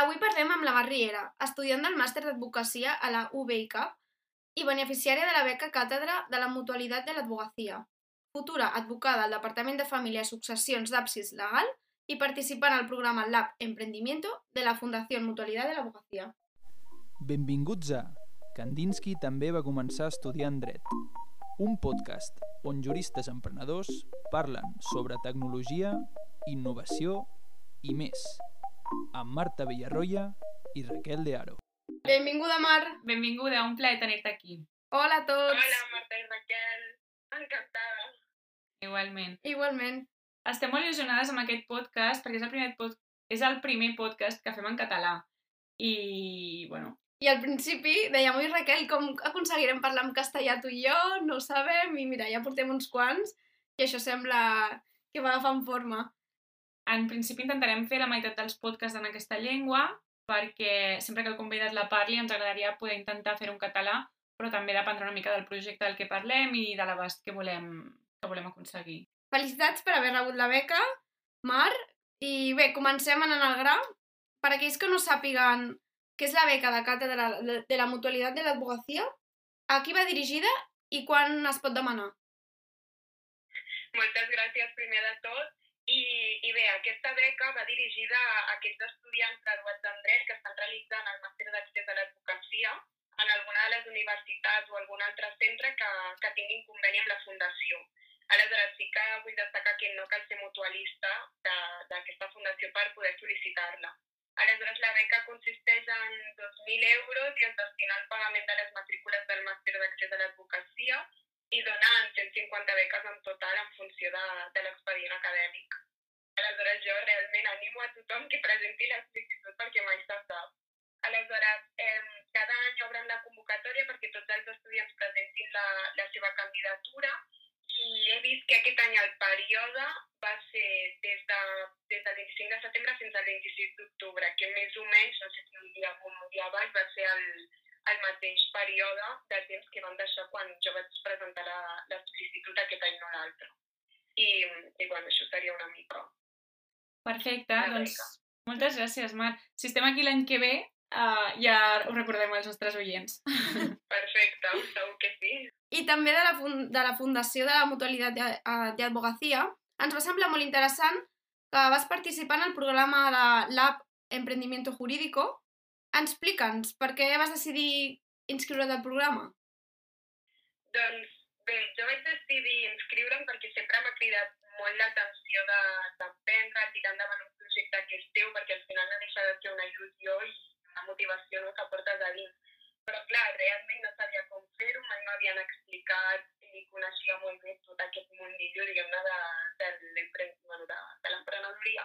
Avui parlem amb la Mar Riera, estudiant del màster d'advocacia a la UBICAP i beneficiària de la beca càtedra de la Mutualitat de l'Advocacia, futura advocada al Departament de Família i Successions d'Apsis Legal i participant al programa Lab Emprendimiento de la Fundació Mutualitat de l'Advocacia. Benvinguts a Kandinsky també va començar estudiant dret, un podcast on juristes emprenedors parlen sobre tecnologia, innovació i més, amb Marta Villarroya i Raquel de Aro. Benvinguda, Mar! Benvinguda, un plaer tenir-te aquí. Hola a tots! Hola, Marta i Raquel. Encantada. Igualment. Igualment. Estem molt il·lusionades amb aquest podcast perquè és el primer, pod és el primer podcast que fem en català. I, bueno, I al principi dèiem, ui Raquel, com aconseguirem parlar en castellà tu i jo? No ho sabem, i mira, ja portem uns quants, i això sembla que va agafant forma. En principi intentarem fer la meitat dels podcasts en aquesta llengua perquè sempre que el convidat la parli ens agradaria poder intentar fer un català, però també dependrà una mica del projecte del que parlem i de l'abast que volem, que volem aconseguir. Felicitats per haver rebut la beca, Mar, i bé, comencem en el gra. Per aquells que no sàpiguen què és la beca de càtedra de de la mutualitat de l'advocacia, a qui va dirigida i quan es pot demanar? Moltes gràcies primer de tot. I, I bé, aquesta beca va dirigida a aquests estudiants graduats en dret que estan realitzant el màster d'accés a l'advocacia en alguna de les universitats o algun altre centre que, que tinguin conveni amb la Fundació. Aleshores, sí que vull destacar que no cal ser mutualista d'aquesta fundació per poder sol·licitar-la. Aleshores, la beca consisteix en 2.000 euros i es destina al pagament de les matrícules del màster d'accés a l'advocacia i dona 150 beques en total en funció de, de l'expedient acadèmic. Aleshores, jo realment animo a tothom que presenti la sol·licitud perquè mai se sap. Aleshores, eh, cada any obren la convocatòria perquè tots els estudiants presentin la, la seva candidatura i he vist que aquest any el període va ser des, de, des del 25 de setembre fins al 26 d'octubre, que més o menys, no sé si un dia o un dia avall, va ser el, el mateix període de temps que van deixar quan jo vaig presentar la, la sol·licitud aquest any no l'altre. I, I bueno, això seria una mica. Perfecte, La doncs beca. moltes gràcies, Mar. Si estem aquí l'any que ve, uh, ja ho recordem als nostres oients. Perfecte, segur que sí. I també de la, de la Fundació de la Mutualitat de- eh, d'Advocacia, ens va semblar molt interessant que vas participar en el programa de l'App Emprendimiento Jurídico. Explica'ns, per què vas decidir inscriure't al programa? Doncs bé, jo vaig decidir inscriure'm perquè sempre m'ha cridat molt l'atenció de- d'aprendre, de, tirar endavant un projecte que és teu, perquè al final no deixa de ser una il·lusió i una motivació no, que portes a dins. Però clar, realment no sabia com fer-ho, mai m'havien explicat ni coneixia molt bé tot aquest mundillo, diguem-ne, de, de l'empre- bueno, de, l'emprenedoria.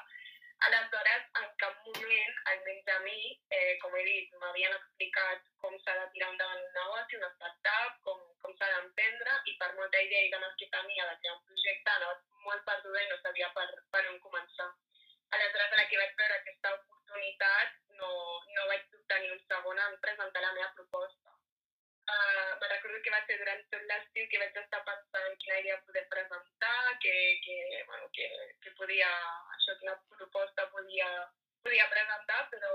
Aleshores, en cap moment, almenys a mi, eh, com he dit, m'havien explicat com s'ha de tirar endavant un negoci, una startup, com, com s'ha d'emprendre, i per molta idea i ganes que tenia de crear un projecte, anava molt perduda i no sabia per, per on començar. Aleshores, a la que vaig veure aquesta oportunitat, no, no vaig dubtar ni un segon en presentar la meva proposta. Uh, me recordo que va ser durant tot l'estiu que vaig estar pensant quina idea poder presentar, que, que, bueno, que, que podia, això, quina proposta podia, podia presentar, però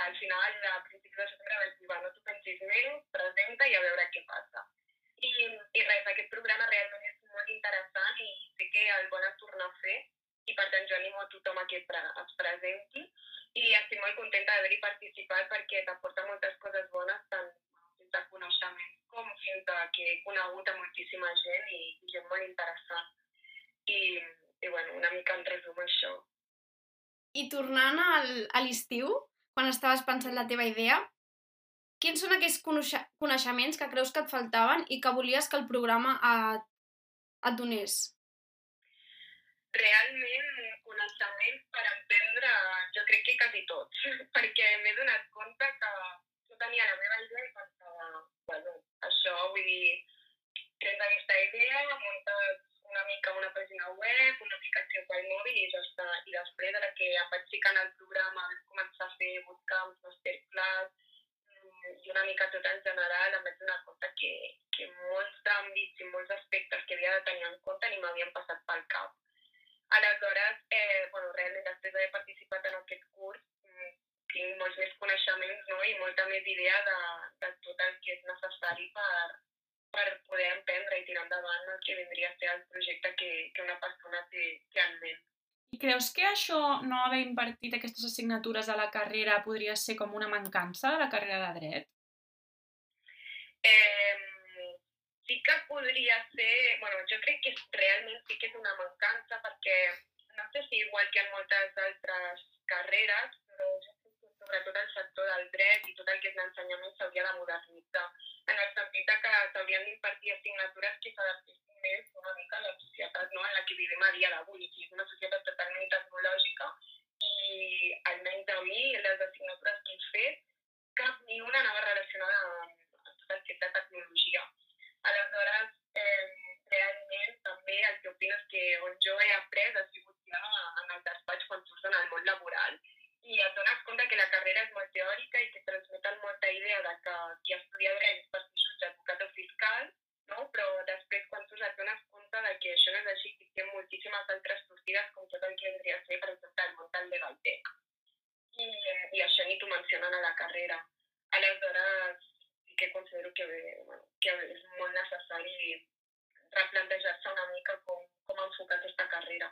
al final, a principis de setembre, vaig dir, no t'ho pensis més, presenta i a veure què passa. I, i res, aquest programa realment és molt interessant i sé que el volen tornar a fer i per tant jo animo a tothom a que es presenti i estic molt contenta d'haver-hi participat perquè t'aporta moltes coses bones tant a coneixement com fins a que he conegut a moltíssima gent i, i gent molt interessant. I bueno, una mica en resum això. I tornant al, a l'estiu, quan estaves pensant la teva idea, quins són aquells coneixa- coneixements que creus que et faltaven i que volies que el programa et, et donés? realment coneixements per emprendre jo crec que quasi tots, perquè m'he donat compte que jo tenia la meva idea i pensava, bueno, això vull dir, tens aquesta idea, muntes una mica una pàgina web, una aplicació pel mòbil i ja està. I després de la que em vaig ficar en el programa, vaig començar a fer bootcamps, masterclass, mm, i una mica tot en general, em vaig donar compte que, que molts àmbits i molts aspectes que havia de tenir en compte ni m'havien passat pel cap. Aleshores, eh, bueno, realment després d'haver participat en aquest curs, mm, tinc molts més coneixements no? i molta més idea de, de tot el que és necessari per, per poder emprendre i tirar endavant el que vindria a ser el projecte que, que una persona té, té en ment. I creus que això, no haver impartit aquestes assignatures a la carrera, podria ser com una mancança de la carrera de dret? Eh, sí que podria ser... bueno, jo crec que realment sí que és una mancança perquè no sé si igual que en moltes altres carreres, però jo crec que sobretot el sector del dret i tot el que és l'ensenyament s'hauria de modernitzar, en el sentit que s'haurien d'impartir assignatures que s'adaptessin més una mica la societat no, en la que vivim a dia d'avui, que és una societat totalment tecnològica i almenys a mi, les assignatures que he fet, cap ni una anava relacionada amb, amb tot el que és la tecnologia. Aleshores, eh, realment també el que opino és que on jo he après ha sigut ja en el despatx quan surts en el món laboral i et dones compte que la carrera és molt teòrica i que transmeten molta idea de que qui estudia dret és per ser advocat o fiscal, no? però després quan tu et dones compte de que això no és així, que té moltíssimes altres sortides com tot el que vendria a ser, per exemple, el món del legal tech. I, I això ni t'ho mencionen a la carrera. Aleshores, sí que considero que, bueno, que és molt necessari replantejar-se una mica com, com enfocar aquesta carrera.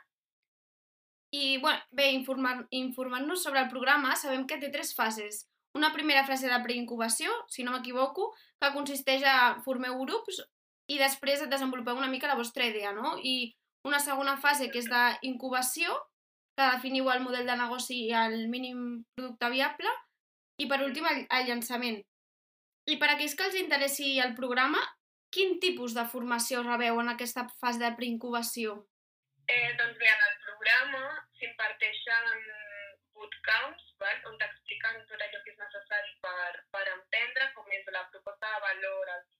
I bueno, bé, informant-nos informant sobre el programa, sabem que té tres fases. Una primera fase de preincubació, si no m'equivoco, que consisteix a formeu grups i després desenvolupeu una mica la vostra idea, no? I una segona fase que és d'incubació, que definiu el model de negoci i el mínim producte viable, i per últim el, el llançament. I per aquells que els interessi el programa, quin tipus de formació rebeu en aquesta fase de preincubació? Eh, doncs bé, en el programa s'imparteixen bootcamps val? on t'expliquen tot allò que és necessari per, per emprendre, com és la proposta de valor, els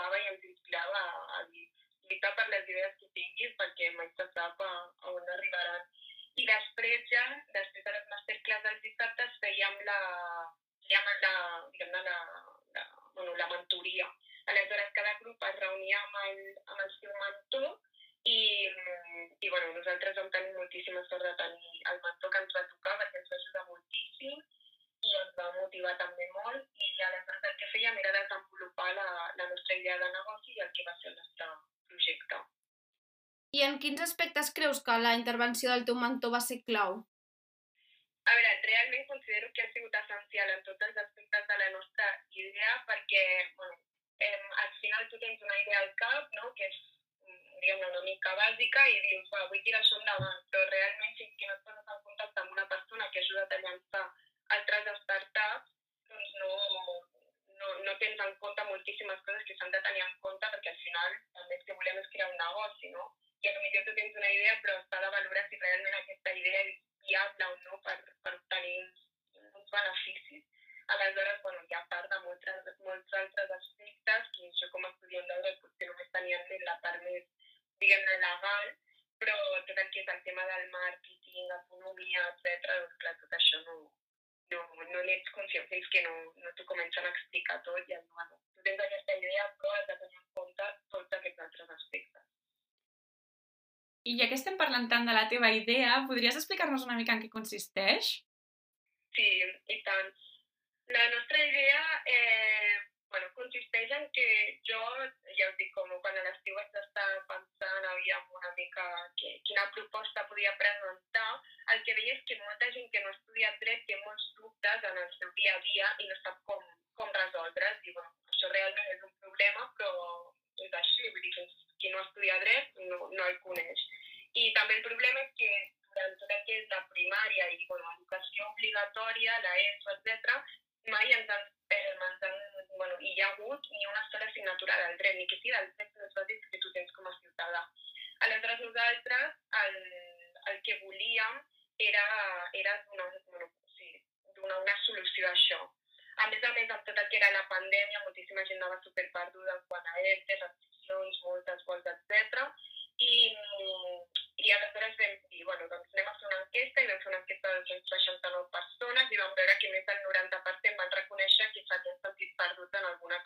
motivava i ens inspirava a, a lluitar per les idees que tinguis perquè mai se sap a, a on arribaran. I després ja, després de les masterclass dels dissabtes, fèiem la, fèiem la, diguem la, la, bueno, la mentoria. Aleshores, cada grup es reunia amb el, amb el seu mentor i, i bueno, nosaltres vam tenir moltíssima sort de tenir el mentor que ens va tocar perquè ens va ajudar moltíssim i ens va motivar també molt i aleshores el que fèiem era desenvolupar la, la nostra idea de negoci i el que va ser el nostre projecte. I en quins aspectes creus que la intervenció del teu mentor va ser clau? A veure, realment considero que ha sigut essencial en tots els aspectes de la nostra idea perquè, bueno, eh, al final tu tens una idea al cap, no?, que és diguem una mica bàsica i dius, va, vull tirar això endavant, però realment fins que no et poses en contacte amb una persona que ajuda a llançar altres startups, doncs no, no, no tens en compte moltíssimes coses que s'han de tenir en compte perquè al final també el que volem és crear un negoci, no? I potser tu tens una idea però s'ha de valorar si realment aquesta idea és viable o no per, per obtenir uns, beneficis. Aleshores, bueno, hi ha part de molts, molts altres aspectes que jo com a estudiant de dret potser només tenia en la part més diguem-ne, legal, però tot el que és el tema del màrqueting, economia, etc., doncs clar, tot això no, no, no n'ets conscient fins que no, no t'ho comencen a explicar tot i bueno, tu tens aquesta idea però has de tenir en compte tots aquests altres aspectes. I ja que estem parlant tant de la teva idea, podries explicar-nos una mica en què consisteix? Sí, i tant. La nostra idea eh, bueno, consisteix en que jo, ja us dic, com quan a l'estiu vaig estar pensant aviam una mica que, quina proposta podia presentar, el que veia és que molta gent que no estudia dret té molts dubtes en el seu dia a dia i no sap com, com resoldre's. I bueno, això realment és un problema, però és així, vull dir, que qui no estudia dret no, no el coneix. I també el problema és que durant tot que és la primària i bueno, l'educació obligatòria, la ESO, etc., mai ens han, eh, ens han bueno, hi ha hagut ni una sola assignatura del dret, ni que sigui dels drets més bàsics que tu tens com a ciutadà. nosaltres el, el que volíem era, era donar, bueno, sí, donar una solució a això. A més a més, amb tot el que era la pandèmia, moltíssima gent anava superperduda quan a ERTE, restriccions, multes, vols, etc. I, i aleshores vam dir, bueno, doncs anem a fer una enquesta i vam fer una enquesta de 269 persones i vam veure que més del 90% van reconèixer que s'havien sentit perduts en alguna,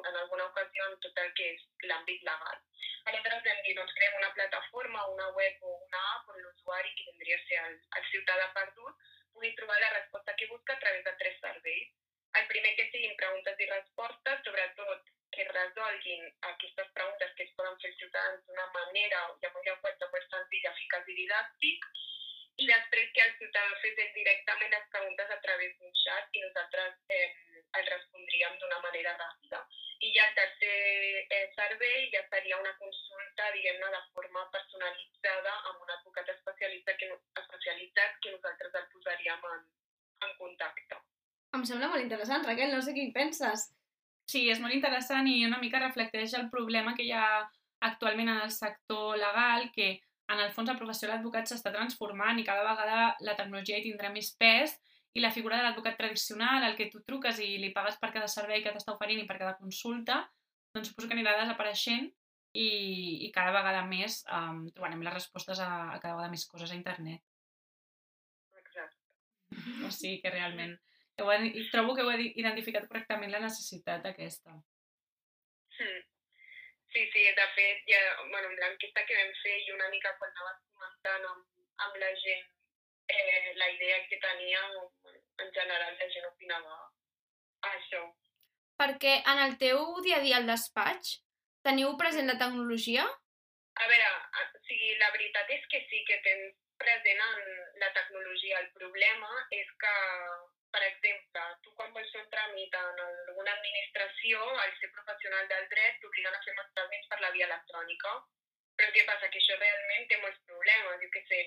en alguna ocasió en tot el que és l'àmbit legal. Aleshores vam dir, doncs creem una plataforma, una web o una app on l'usuari, que vindria a ser el, el ciutadà perdut, pugui trobar la resposta que busca a través de tres serveis. El primer que siguin preguntes i respostes, sobretot que resolguin aquestes preguntes que es poden fer els ciutadans d'una manera i amb un llenguatge molt senzill, eficaç i didàctic, i després que el ciutadà fes directament les preguntes a través d'un xat i nosaltres eh, el respondríem d'una manera ràpida. I ja el tercer eh, servei ja seria una consulta, diguem-ne, de forma personalitzada amb un advocat especialitzat que, especialitzat que nosaltres el posaríem en, en contacte. Em sembla molt interessant, Raquel, no sé què penses. Sí, és molt interessant i una mica reflecteix el problema que hi ha actualment en el sector legal, que en el fons la professió de l'advocat s'està transformant i cada vegada la tecnologia hi tindrà més pes i la figura de l'advocat tradicional, el que tu truques i li pagues per cada servei que t'està oferint i per cada consulta, doncs suposo que anirà desapareixent i, i cada vegada més um, trobarem les respostes a, a cada vegada més coses a internet. Exacte. O sigui que realment heu, trobo que heu identificat correctament la necessitat aquesta. Mm. Sí, sí, de fet, ja, bueno, amb l'enquesta que vam fer i una mica quan anaves comentant amb, amb la gent eh, la idea que tenia, en general la gent opinava això. Perquè en el teu dia a dia al despatx teniu present la tecnologia? A veure, o sigui, la veritat és que sí que tens present en la tecnologia. El problema és que per exemple, tu quan vols fer un tràmit en alguna administració, al ser professional del dret, t'obliguen a fer molts tràmits per la via electrònica. Però què passa? Que això realment té molts problemes. Jo què sé,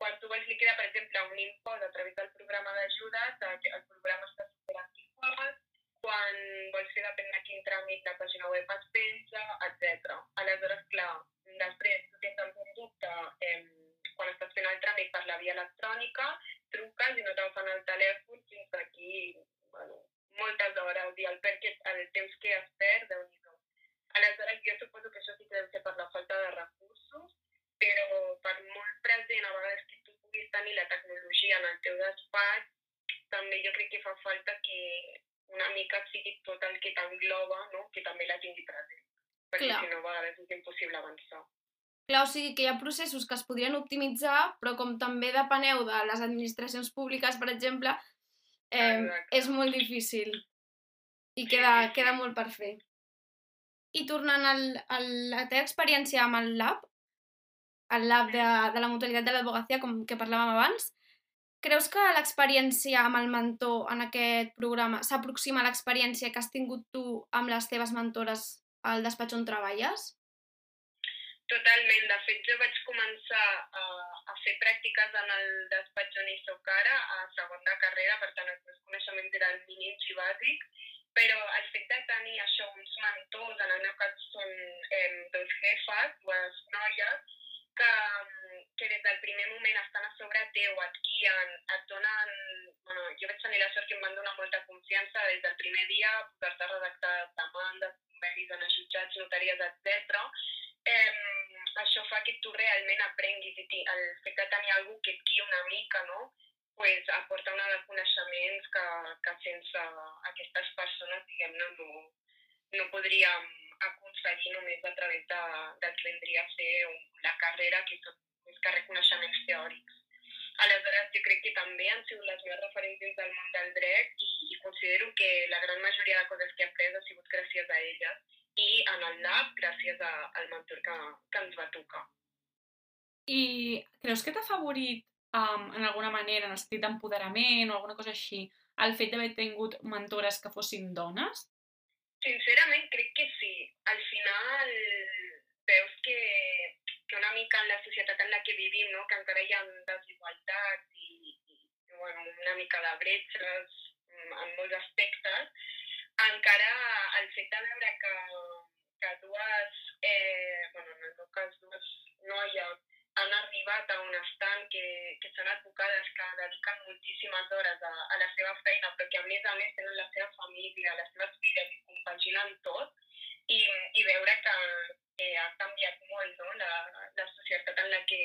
quan tu vols liquidar, per exemple, un impost a través del programa d'ajudes, el programa està superantiquat, quan vols fer depèn de quin tràmit la pàgina web es penja, etc. Aleshores, clar, després tu tens algun dubte eh, quan estàs fent el tràmit per la via electrònica, truques i no t'agafen el telèfon moltes hores i el, perquè, el temps que es perd, déu nhi Aleshores, jo suposo que això sí que deu ser per la falta de recursos, però per molt present a vegades que tu puguis tenir la tecnologia en el teu despatx, també jo crec que fa falta que una mica sigui tot el que t'engloba, no? que també la tingui present. Perquè Clar. si no, a vegades és impossible avançar. Clar, o sigui que hi ha processos que es podrien optimitzar, però com també depeneu de les administracions públiques, per exemple, eh, és molt difícil. I queda, queda molt per fer. I tornant al, a la teva experiència amb el lab, el lab de, de la mutualitat de l'advocacia, com que parlàvem abans, creus que l'experiència amb el mentor en aquest programa s'aproxima a l'experiència que has tingut tu amb les teves mentores al despatx on treballes? Totalment. De fet, jo vaig començar a, a fer pràctiques en el despatx on hi soc ara, a segon de carrera, per tant, els meus coneixements eren mínims i bàsics, però el fet de tenir això, uns mentors, en el meu cas són eh, dos jefes, dues noies, que, que des del primer moment estan a sobre teu, et guien, et donen... Bueno, jo vaig tenir la sort que em van donar molta confiança des del primer dia, posar-te a redactar demandes, convenis, anar jutjats, notaries, etc eh, això fa que tu realment aprenguis i el fet de tenir algú que et guia una mica, no? pues, aporta una de coneixements que, que sense aquestes persones, diguem-ne, no, no podríem aconseguir només a través de, del que vendria a ser la carrera, que tot més que reconeixements teòrics. Aleshores, jo crec que també han sigut les meves referents dins del món del dret i, i considero que la gran majoria de coses que he après ha sigut gràcies a elles i en el lab gràcies a, al mentor que, que ens va tocar. I creus que t'ha favorit um, en alguna manera, en el sentit d'empoderament o alguna cosa així, el fet d'haver tingut mentores que fossin dones? Sincerament, crec que sí. Al final veus que, que una mica en la societat en la que vivim, no? que encara hi ha desigualtats i, i bueno, una mica de bretxes mm, en molts aspectes, encara el fet de veure que, que dues, eh, bueno, en el meu cas, dues noies advocat a un estant que, que són advocades que dediquen moltíssimes hores a, a la seva feina, però que a més a més tenen la seva família, les seves filles i compaginen tot, i, i veure que, que ha canviat molt no? la, la societat en la que,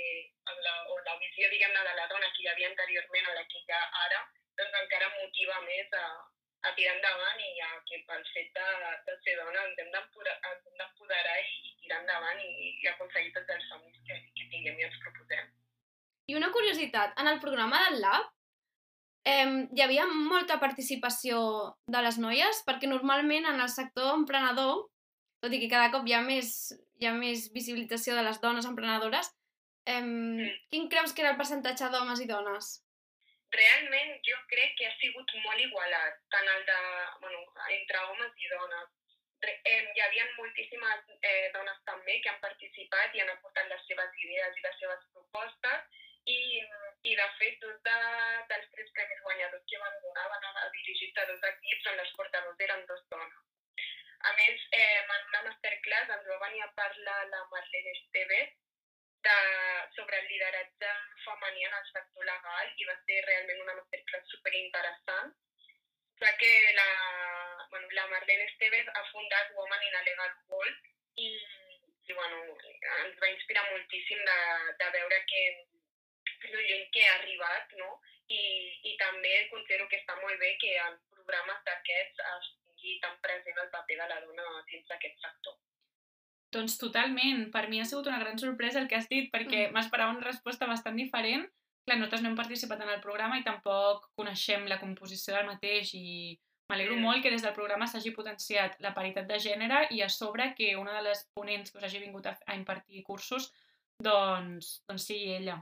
en la, o la visió diguem-ne de la dona que hi havia anteriorment a la que hi ha ara, doncs encara motiva més a, a tirar endavant i a que pel fet de, de ser dona ens hem d'empoderar i, tirar endavant i, i aconseguir tots els somnis que tinguem i ens proposem. I una curiositat, en el programa del Lab eh, hi havia molta participació de les noies, perquè normalment en el sector emprenedor, tot i que cada cop hi ha més, hi ha més visibilització de les dones emprenedores, eh, quin creus que era el percentatge d'homes i dones? realment jo crec que ha sigut molt igualat, tant el de, bueno, entre homes i dones. Eh, hi havia moltíssimes eh, dones també que han participat i han aportat les seves idees i les seves propostes i, i de fet, dos de, dels tres premis guanyadors que van donar van anar dirigits a dos equips on les portadors eren dos dones. A més, eh, en una masterclass ens va venir a parlar la Marlene Esteves, de, sobre el lideratge femení en el sector legal i va ser realment una masterclass superinteressant, ja que la, bueno, la Marlene Esteves ha fundat Woman in a Legal World i, i bueno, ens va inspirar moltíssim de, de veure que lo lluny que ha arribat, no? I, I també considero que està molt bé que en programes d'aquests es tingui tan present el paper de la dona dins d'aquest sector. Totalment. Per mi ha sigut una gran sorpresa el que has dit, perquè mm. m'esperava una resposta bastant diferent. Clar, nosaltres no hem participat en el programa i tampoc coneixem la composició del mateix i m'alegro mm. molt que des del programa s'hagi potenciat la paritat de gènere i a sobre que una de les ponents que us hagi vingut a, a impartir cursos doncs, doncs sigui ella.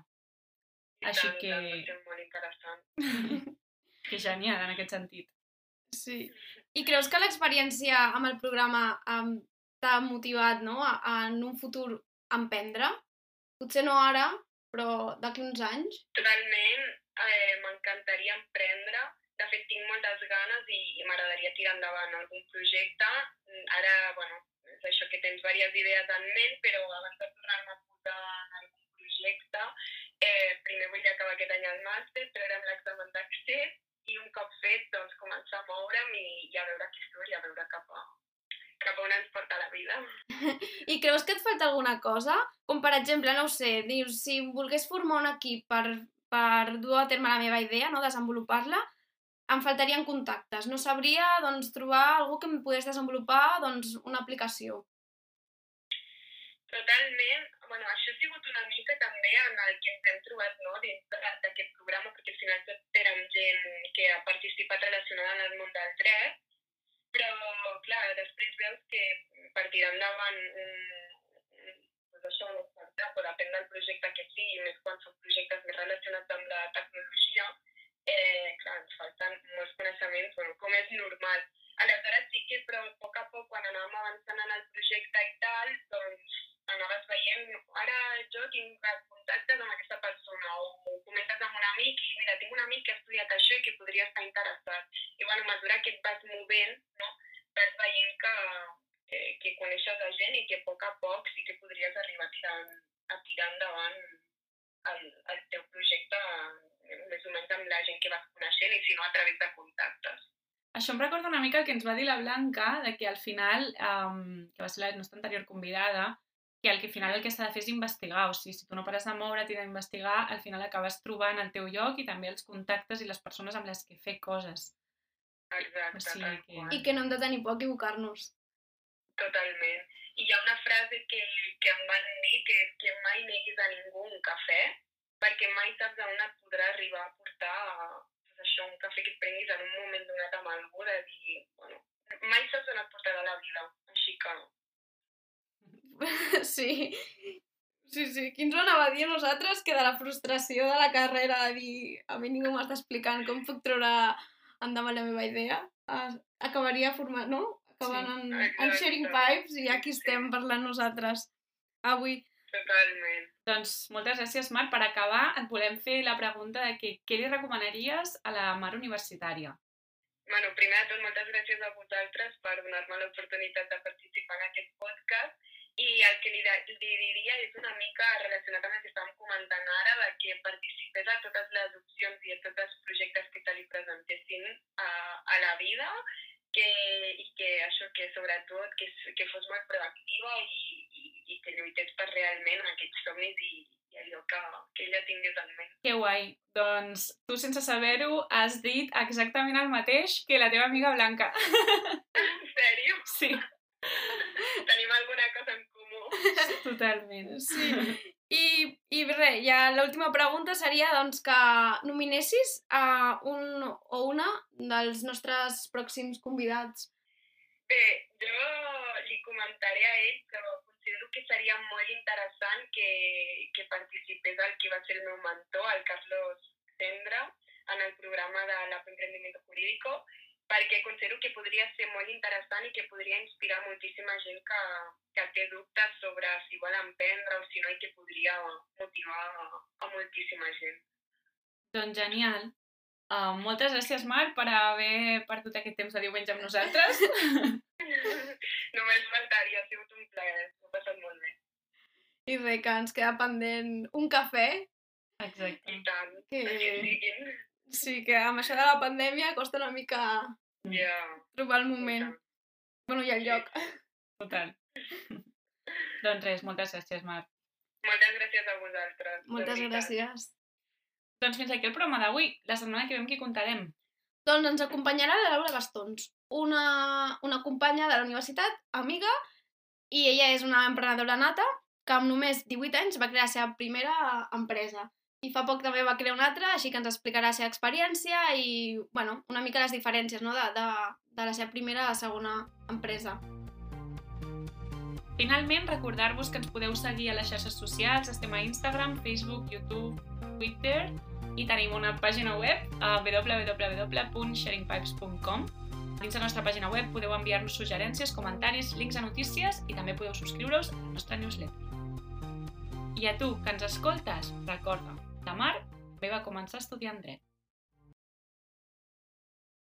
I Així tant, que... Tant, molt interessant. que genial, en aquest sentit. Sí. I creus que l'experiència amb el programa um, t'ha motivat no? a, a, en un futur emprendre? Potser no ara, però d'aquí uns anys? Totalment, eh, m'encantaria emprendre. De fet, tinc moltes ganes i, i m'agradaria tirar endavant algun projecte. Ara, bueno, és això que tens diverses idees en ment, però abans de tornar-me a posar en algun projecte, eh, primer vull acabar aquest any el màster, treure'm l'examen d'accés i un cop fet, doncs, començar a moure'm i, i a veure què surt i a veure cap vida. I creus que et falta alguna cosa? Com per exemple, no ho sé, dius, si volgués formar un equip per, per dur a terme la meva idea, no, desenvolupar-la, em faltarien contactes. No sabria doncs, trobar algú que em pogués desenvolupar doncs, una aplicació. Totalment. Bueno, això ha sigut una mica també en el que ens hem trobat no, dins d'aquest programa, perquè al final tot érem gent que ha participat relacionada en el món del dret, però, clar, després veus que per tirar endavant doncs això, un startup, o depèn del projecte que sigui, més quan són projectes més relacionats amb la tecnologia, eh, clar, ens falten molts coneixements, bueno, com és normal. Aleshores sí que, però a poc a poc, quan anàvem avançant en el projecte i tal, doncs anaves veient, ara jo tinc contactes amb aquesta persona o comentes amb un amic i mira, tinc un amic que ha estudiat això i que podria estar interessat. I bueno, a mesura que et vas movent, no, vas veient que, que, que coneixes la gent i que a poc a poc sí que podries arribar a tirar, a tirar endavant el, el teu projecte més o menys amb la gent que vas coneixent i si no a través de contactes. Això em recorda una mica el que ens va dir la Blanca, de que al final, um, que va ser la nostra anterior convidada, que al que al final el que s'ha de fer és investigar, o sigui, si tu no pares de moure't i d'investigar, al final acabes trobant el teu lloc i també els contactes i les persones amb les que fer coses. Exacte, o sigui que... I que no hem de tenir por a equivocar-nos. Totalment. I hi ha una frase que, que em van dir, que és que mai neguis a ningú un cafè, perquè mai saps on et podrà arribar a portar pues això, un cafè que et prenguis en un moment donat amb algú, de dir, bueno, mai saps on et portarà la vida, així que sí. Sí, sí. Qui ens ho anava a dir a nosaltres que de la frustració de la carrera de dir a mi ningú m'està explicant com puc treure endavant la meva idea, acabaria formant, no? Acabant sí, en, en sharing pipes i aquí estem parlant nosaltres avui. Totalment. Doncs moltes gràcies, Marc. Per acabar, et volem fer la pregunta de que, què li recomanaries a la Mar universitària? Bueno, primer de tot, moltes gràcies a vosaltres per donar-me l'oportunitat de participar en aquest podcast i el que li, de, li diria és una mica relacionat amb el que estàvem comentant ara, de que participés a totes les opcions i a tots els projectes que te li presentessin a, a la vida que, i que això, que sobretot que, que fos molt proactiva i, i, i que lluités per realment aquests somnis i, i allò que, que ella tingués en ment. Que guai. Doncs tu, sense saber-ho, has dit exactament el mateix que la teva amiga Blanca. En sèrio? Sí, Tenim alguna cosa en comú. totalment. Sí. I, i res, ja l'última pregunta seria doncs, que nominessis a un o una dels nostres pròxims convidats. Bé, jo li comentaré a ell que considero que seria molt interessant que, que participés el que va ser el meu mentor, el Carlos Sendra, en el programa de l'Aprendimiento Jurídico, perquè considero que podria ser molt interessant i que podria inspirar moltíssima gent que, que té dubtes sobre si vol emprendre o si no i que podria motivar a, a moltíssima gent. Doncs genial. Uh, moltes gràcies, Marc, per haver perdut aquest temps de diumenge amb nosaltres. Només faltaria, ha sigut un plaer, m'ho he passat molt bé. I res, que ens queda pendent un cafè, Exacte. I tant, que sí que amb això de la pandèmia costa una mica Ja. trobar el moment. Bueno, i el lloc. Total. doncs res, moltes gràcies, Marc. Moltes gràcies a vosaltres. Moltes gràcies. Doncs fins aquí el programa d'avui. La setmana que ve amb qui contarem? Doncs ens acompanyarà la Laura Bastons, una, una companya de la universitat, amiga, i ella és una emprenedora nata que amb només 18 anys va crear la seva primera empresa. I fa poc també va crear una altra, així que ens explicarà la seva experiència i, bueno, una mica les diferències no? de, de, de la seva primera a la segona empresa. Finalment, recordar-vos que ens podeu seguir a les xarxes socials. Estem a Instagram, Facebook, YouTube, Twitter i tenim una pàgina web a www.sharingpipes.com Dins la nostra pàgina web podeu enviar-nos suggerències, comentaris, links a notícies i també podeu subscriure-us a la nostra newsletter. I a tu, que ens escoltes, recorda, la Mar bé va començar estudiant dret.